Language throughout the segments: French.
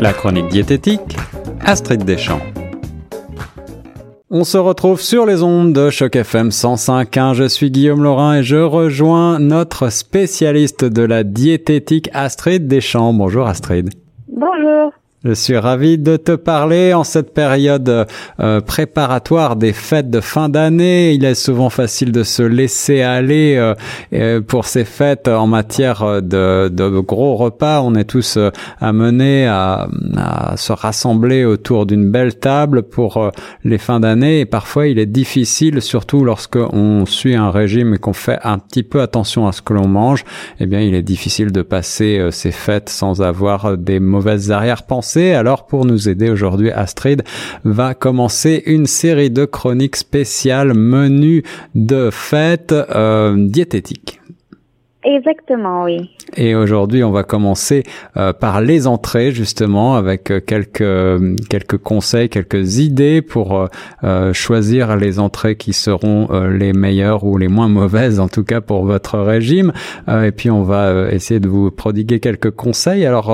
La chronique diététique, Astrid Deschamps. On se retrouve sur les ondes de Choc FM 105.1. Je suis Guillaume Laurin et je rejoins notre spécialiste de la diététique Astrid Deschamps. Bonjour Astrid. Bonjour. Je suis ravi de te parler en cette période euh, préparatoire des fêtes de fin d'année. Il est souvent facile de se laisser aller euh, euh, pour ces fêtes en matière de, gros repas. On est tous amenés à, à, se rassembler autour d'une belle table pour les fins d'année. Et parfois, il est difficile, surtout lorsque on suit un régime et qu'on fait un petit peu attention à ce que l'on mange. Eh bien, il est difficile de passer ces fêtes sans avoir des mauvaises arrière-pensées alors pour nous aider aujourd'hui, Astrid va commencer une série de chroniques spéciales menus de fêtes euh, diététiques. Exactement, oui. Et aujourd'hui, on va commencer euh, par les entrées, justement, avec euh, quelques quelques conseils, quelques idées pour choisir les entrées qui seront les meilleures ou les moins mauvaises, en tout cas pour votre régime. et puis, on va essayer de vous prodiguer quelques conseils. Alors,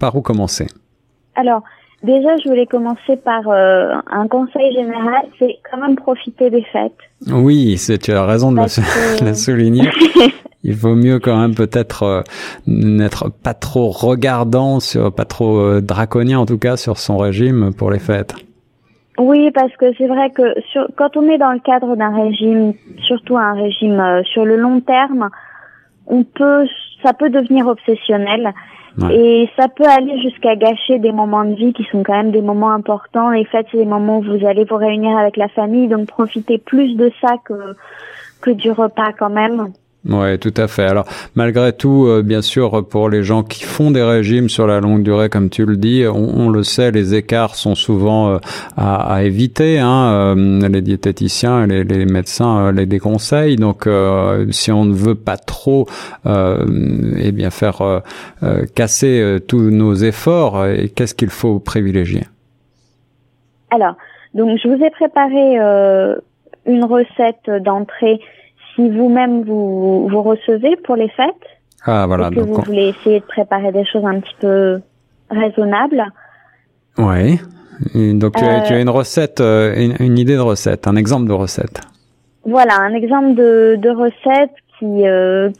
par où commencer? Alors, déjà, je voulais commencer par euh, un conseil général, c'est quand même profiter des fêtes. Oui, tu as raison de le, souligner. Il vaut mieux quand même peut-être euh, n'être pas trop regardant, sur, pas trop euh, draconien en tout cas sur son régime pour les fêtes. Oui, parce que c'est vrai que sur, quand on est dans le cadre d'un régime, surtout un régime sur le long terme, on peut, ça peut devenir obsessionnel. Et ça peut aller jusqu'à gâcher des moments de vie qui sont quand même des moments importants. Les fêtes, c'est des moments où vous allez vous réunir avec la famille, donc profitez plus de ça que, que du repas quand même. Ouais, tout à fait. Alors, malgré tout, euh, bien sûr, pour les gens qui font des régimes sur la longue durée, comme tu le dis, on, le sait, les écarts sont souvent euh, à, à, éviter. Hein, euh, les diététiciens, les, les médecins les déconseillent. Donc, si on ne veut pas trop, eh bien, faire casser tous nos efforts, qu'est-ce qu'il faut privilégier? Alors, donc, je vous ai préparé une recette d'entrée si vous-même vous, vous recevez pour les fêtes, ah, voilà, et que vous voulez essayer de préparer des choses un petit peu raisonnables. Oui. Donc tu, as, tu, as, une recette, euh, une, idée de recette, un exemple de recette. Voilà, un exemple de, de recette qui euh,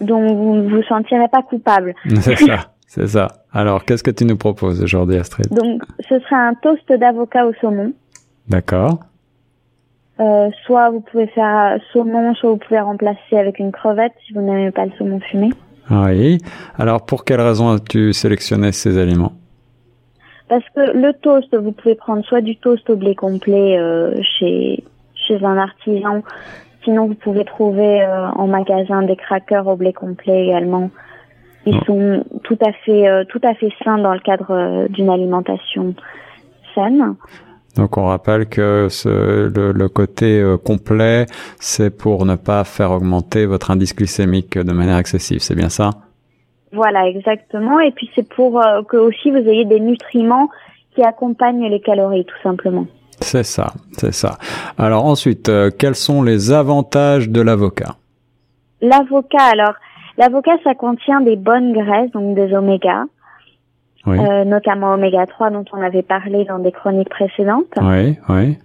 dont vous ne vous sentirez pas coupable. C'est ça, c'est ça. Alors, qu'est-ce que tu nous proposes aujourd'hui, Astrid? Donc, ce sera un toast d'avocat au saumon. D'accord. Euh, soit vous pouvez faire saumon, soit vous pouvez remplacer avec une crevette si vous n'aimez pas le saumon fumé. Oui. Alors pour quelle raison as-tu sélectionné ces aliments? Parce que le toast, vous pouvez prendre soit du toast au blé complet euh, chez chez un artisan, sinon vous pouvez trouver euh, en magasin des crackers au blé complet également. Ils oh. sont tout à fait tout à fait sains dans le cadre d'une alimentation saine. Donc on rappelle que ce, le, côté euh, complet, c'est pour ne pas faire augmenter votre indice glycémique de manière excessive, c'est bien ça? Voilà, exactement. Et puis c'est pour euh, que aussi vous ayez des nutriments qui accompagnent les calories, tout simplement. C'est ça, c'est ça. Alors ensuite, euh, quels sont les avantages de l'avocat? L'avocat, alors, l'avocat, ça contient des bonnes graisses, donc des oméga euh, notamment oméga 3 dont on avait parlé dans des chroniques précédentes. Oui, oui.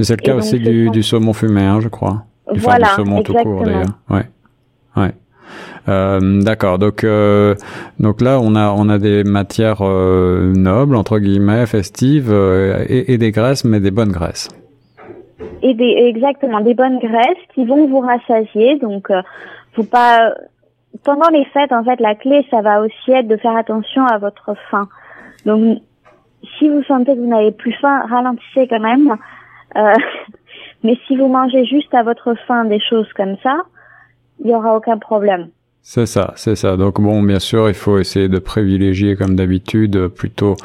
C'est le cas aussi du, du, saumon fumé, hein, je crois. Du, voilà, du saumon tout court d'ailleurs. Ouais, ouais. Euh, D'accord. Donc, euh, donc là, on a on a des matières euh, nobles entre guillemets, festives euh, et, et, des graisses, mais des bonnes graisses. Et des exactement des bonnes graisses qui vont vous rassasier. Donc, faut pas pendant les fêtes, en fait, la clé, ça va aussi être de faire attention à votre faim. Donc, si vous sentez que vous n'avez plus faim, ralentissez quand même. Euh, mais si vous mangez juste à votre faim des choses comme ça, il n'y aura aucun problème. C'est ça, c'est ça. Donc bon, bien sûr, il faut essayer de privilégier, comme d'habitude, plutôt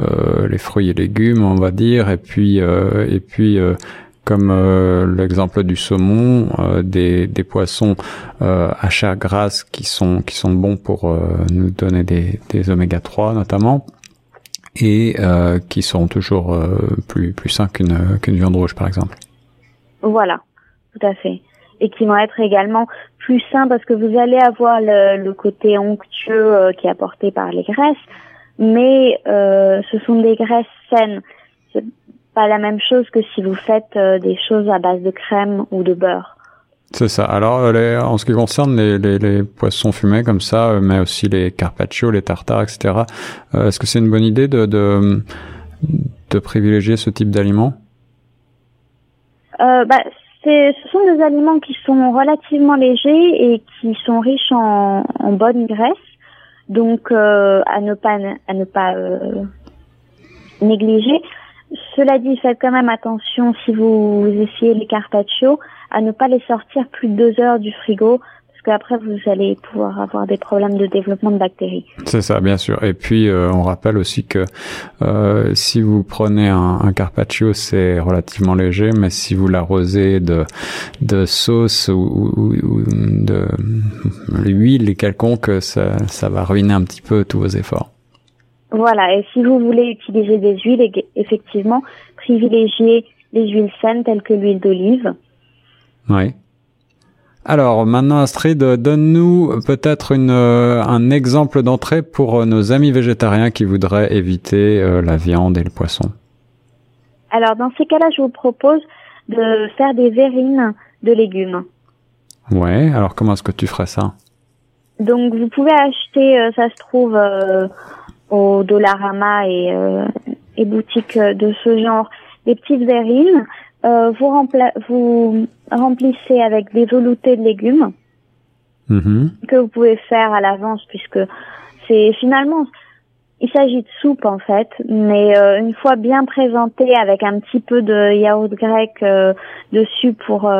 euh, les fruits et légumes, on va dire, et puis euh, et puis euh, comme euh, l'exemple du saumon, euh, des, des, poissons euh, à chair grasse qui sont qui sont bons pour nous donner des, des oméga 3 notamment et qui seront toujours plus plus sains qu'une qu'une viande rouge par exemple. Voilà, tout à fait. et qui vont être également plus sains parce que vous allez avoir le, le côté onctueux euh, qui est apporté par les graisses, mais euh, ce sont des graisses saines. Pas la même chose que si vous faites euh, des choses à base de crème ou de beurre. C'est ça. Alors, les, en ce qui concerne les, les, les, poissons fumés comme ça, mais aussi les carpaccio, les tartares, etc., est-ce que c'est une bonne idée de, de, de privilégier ce type d'aliments? Euh, bah, ce sont des aliments qui sont relativement légers et qui sont riches en, en bonne graisse, donc euh, à ne pas à ne pas euh, négliger. Cela dit, faites quand même attention si vous essayez les carpaccio à ne pas les sortir plus de deux heures du frigo après vous allez pouvoir avoir des problèmes de développement de bactéries. C'est ça, bien sûr. Et puis euh, on rappelle aussi que euh, si vous prenez un, un carpaccio, c'est relativement léger, mais si vous l'arrosez de de sauce ou, ou, de l'huile quelconque, ça, ça va ruiner un petit peu tous vos efforts. Voilà. Et si vous voulez utiliser des huiles, effectivement, privilégiez les huiles saines telles que l'huile d'olive. Oui. Alors maintenant Astrid, donne-nous peut-être une, euh, un exemple d'entrée pour euh, nos amis végétariens qui voudraient éviter euh, la viande et le poisson. Alors dans ces cas-là, je vous propose de faire des verrines de légumes. Ouais, alors comment est-ce que tu ferais ça? Donc vous pouvez acheter, ça se trouve au Dollarama et, et boutiques de ce genre, des petites verrines euh, vous, vous remplissez avec des veloutés de légumes mm-hmm. que vous pouvez faire à l'avance puisque c'est finalement il s'agit de soupe en fait, mais euh, une fois bien présentée avec un petit peu de yaourt grec euh, dessus pour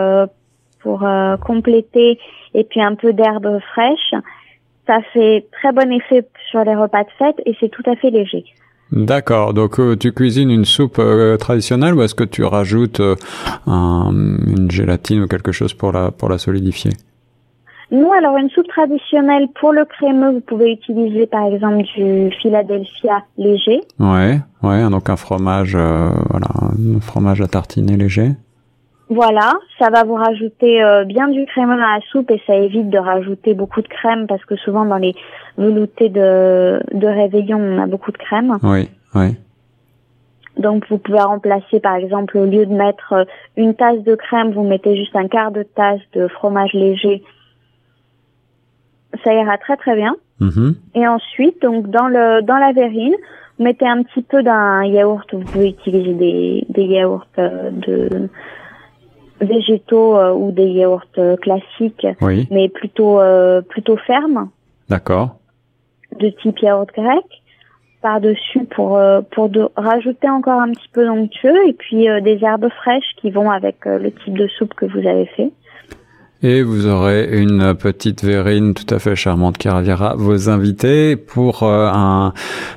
pour compléter et puis un peu d'herbe fraîche, ça fait très bon effet sur les repas de fête et c'est tout à fait léger. D'accord. Donc euh, tu cuisines une soupe euh, traditionnelle ou est-ce que tu rajoutes euh, une gélatine ou quelque chose pour la pour la solidifier? Non, alors une soupe traditionnelle pour le crémeux, vous pouvez utiliser par exemple du Philadelphia léger. Ouais, ouais, donc un fromage voilà, un fromage à tartiner léger. Voilà, ça va vous rajouter euh, bien du crémeux dans la soupe et ça évite de rajouter beaucoup de crème parce que souvent dans les veloutés de, de réveillon, on a beaucoup de crème. Oui, oui. Donc vous pouvez remplacer par exemple au lieu de mettre euh, une tasse de crème, vous mettez juste un quart de tasse de fromage léger. Ça ira très très bien. Mm-hmm. Et ensuite, donc dans le dans la verrine, vous mettez un petit peu d'un yaourt. Vous pouvez utiliser des, des yaourts euh, de végétaux euh, ou des yaourts euh, classiques, mais plutôt euh, plutôt fermes. D'accord. De type yaourt grec par-dessus pour pour de, rajouter encore un petit peu d'onctueux et puis des herbes fraîches qui vont avec le type de soupe que vous avez fait. Et vous aurez une petite verrine tout à fait charmante qui ravira vos invités pour euh,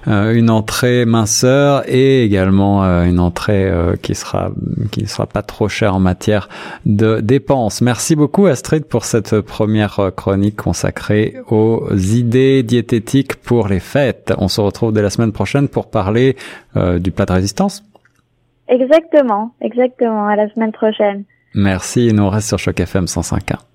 euh, une entrée minceur et également euh, une entrée qui sera qui ne sera pas trop chère en matière de dépenses. Merci beaucoup Astrid pour cette première chronique consacrée aux idées diététiques pour les fêtes. On se retrouve dès la semaine prochaine pour parler du plat de résistance. Exactement, exactement. À la semaine prochaine. Merci et nous reste sur Choc FM 105.1.